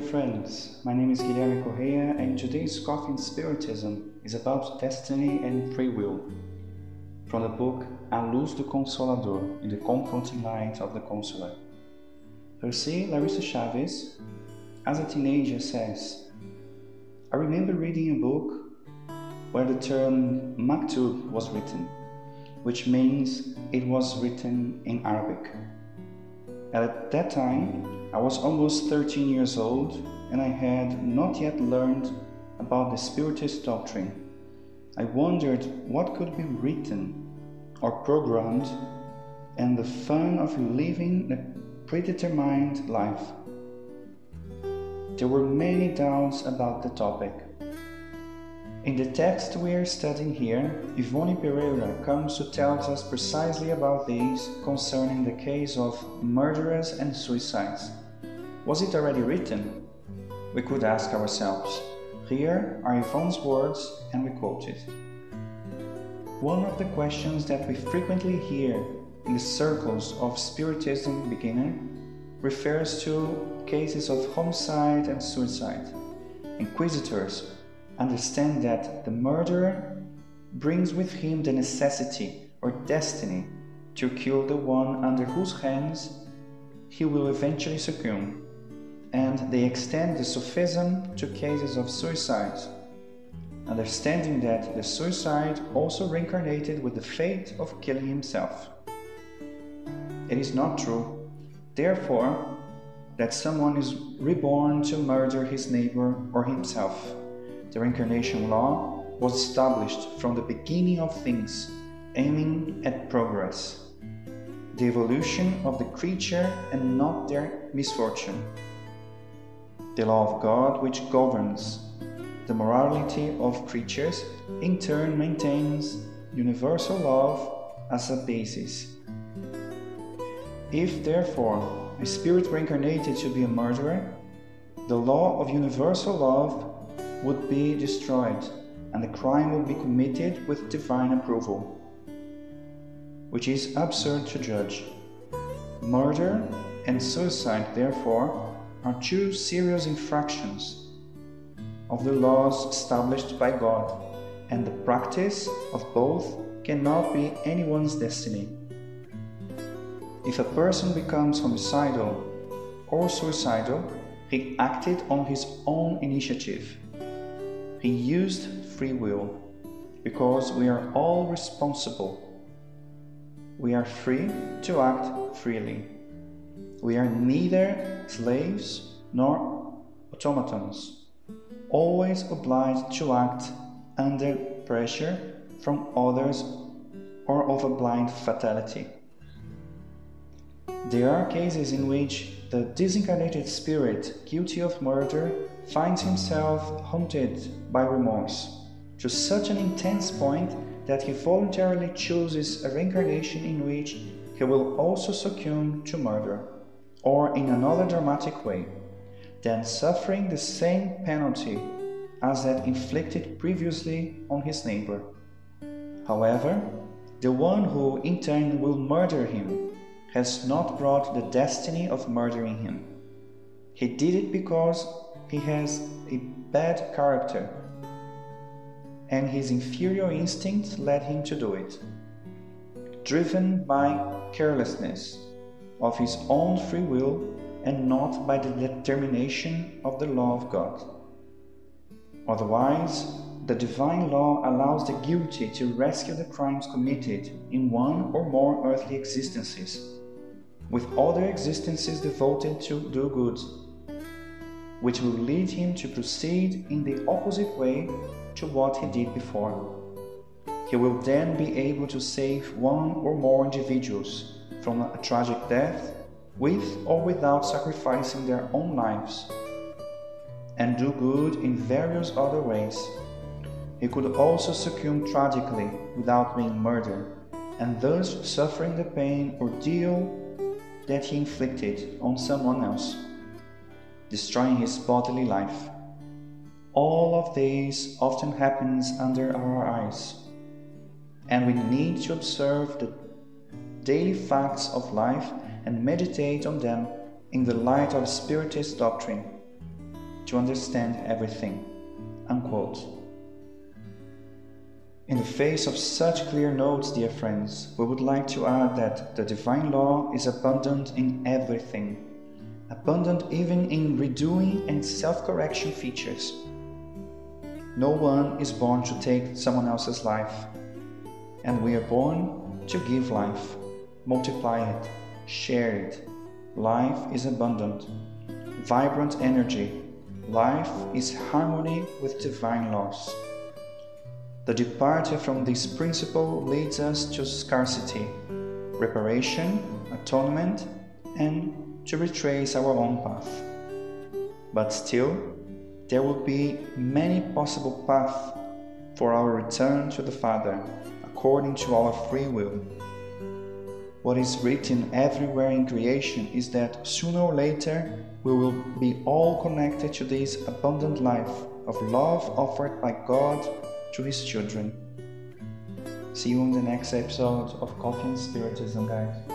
friends, my name is Guilherme Correa and today's Coffee and Spiritism is about destiny and free will. From the book A Luz do Consolador in the Comforting Light of the Consoler. Percy Larissa Chavez, as a teenager, says, I remember reading a book where the term maktub was written, which means it was written in Arabic. At that time, I was almost 13 years old and I had not yet learned about the Spiritist doctrine. I wondered what could be written or programmed and the fun of living a predetermined life. There were many doubts about the topic. In the text we are studying here, Yvonne Pereira comes to tell us precisely about these concerning the case of murderers and suicides. Was it already written? We could ask ourselves. Here are Yvonne's words, and we quote it. One of the questions that we frequently hear in the circles of Spiritism beginner refers to cases of homicide and suicide. Inquisitors understand that the murderer brings with him the necessity or destiny to kill the one under whose hands he will eventually succumb, and they extend the sophism to cases of suicide, understanding that the suicide also reincarnated with the fate of killing himself. It is not true, therefore, that someone is reborn to murder his neighbor or himself the reincarnation law was established from the beginning of things, aiming at progress, the evolution of the creature and not their misfortune. The law of God, which governs the morality of creatures, in turn maintains universal love as a basis. If, therefore, a spirit reincarnated to be a murderer, the law of universal love would be destroyed and the crime would be committed with divine approval, which is absurd to judge. Murder and suicide, therefore, are two serious infractions of the laws established by God, and the practice of both cannot be anyone's destiny. If a person becomes homicidal or suicidal, he acted on his own initiative he used free will because we are all responsible. We are free to act freely. We are neither slaves nor automatons, always obliged to act under pressure from others or of a blind fatality. There are cases in which the disincarnated spirit guilty of murder finds himself haunted by remorse to such an intense point that he voluntarily chooses a reincarnation in which he will also succumb to murder, or in another dramatic way, then suffering the same penalty as that inflicted previously on his neighbor. However, the one who in turn will murder him has not brought the destiny of murdering him. He did it because he has a bad character, and his inferior instinct led him to do it. Driven by carelessness of his own free will and not by the determination of the law of God. Otherwise, the divine law allows the guilty to rescue the crimes committed in one or more earthly existences, with other existences devoted to do good which will lead him to proceed in the opposite way to what he did before. He will then be able to save one or more individuals from a tragic death with or without sacrificing their own lives, and do good in various other ways. He could also succumb tragically without being murdered, and thus suffering the pain or deal that he inflicted on someone else destroying his bodily life. All of this often happens under our eyes, and we need to observe the daily facts of life and meditate on them in the light of Spiritist doctrine. to understand everything. Unquote. In the face of such clear notes, dear friends, we would like to add that the divine law is abundant in everything, abundant even in redoing and self correction features. No one is born to take someone else's life, and we are born to give life, multiply it, share it. Life is abundant, vibrant energy. Life is harmony with divine laws. The departure from this principle leads us to scarcity, reparation, atonement, and to retrace our own path. But still, there will be many possible paths for our return to the Father according to our free will. What is written everywhere in creation is that sooner or later we will be all connected to this abundant life of love offered by God to his children. See you in the next episode of Coffee and Spiritism, guys.